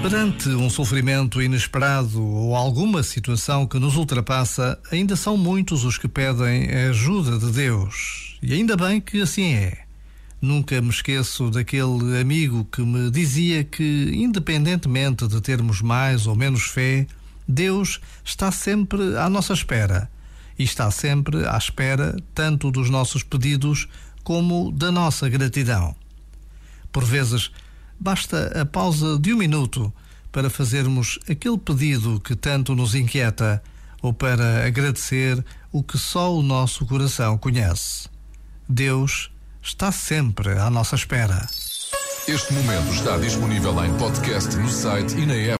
Perante um sofrimento inesperado ou alguma situação que nos ultrapassa, ainda são muitos os que pedem a ajuda de Deus. E ainda bem que assim é. Nunca me esqueço daquele amigo que me dizia que, independentemente de termos mais ou menos fé, Deus está sempre à nossa espera. E está sempre à espera tanto dos nossos pedidos como da nossa gratidão. Por vezes, basta a pausa de um minuto para fazermos aquele pedido que tanto nos inquieta ou para agradecer o que só o nosso coração conhece. Deus está sempre à nossa espera. Este momento está disponível em podcast no site e na app.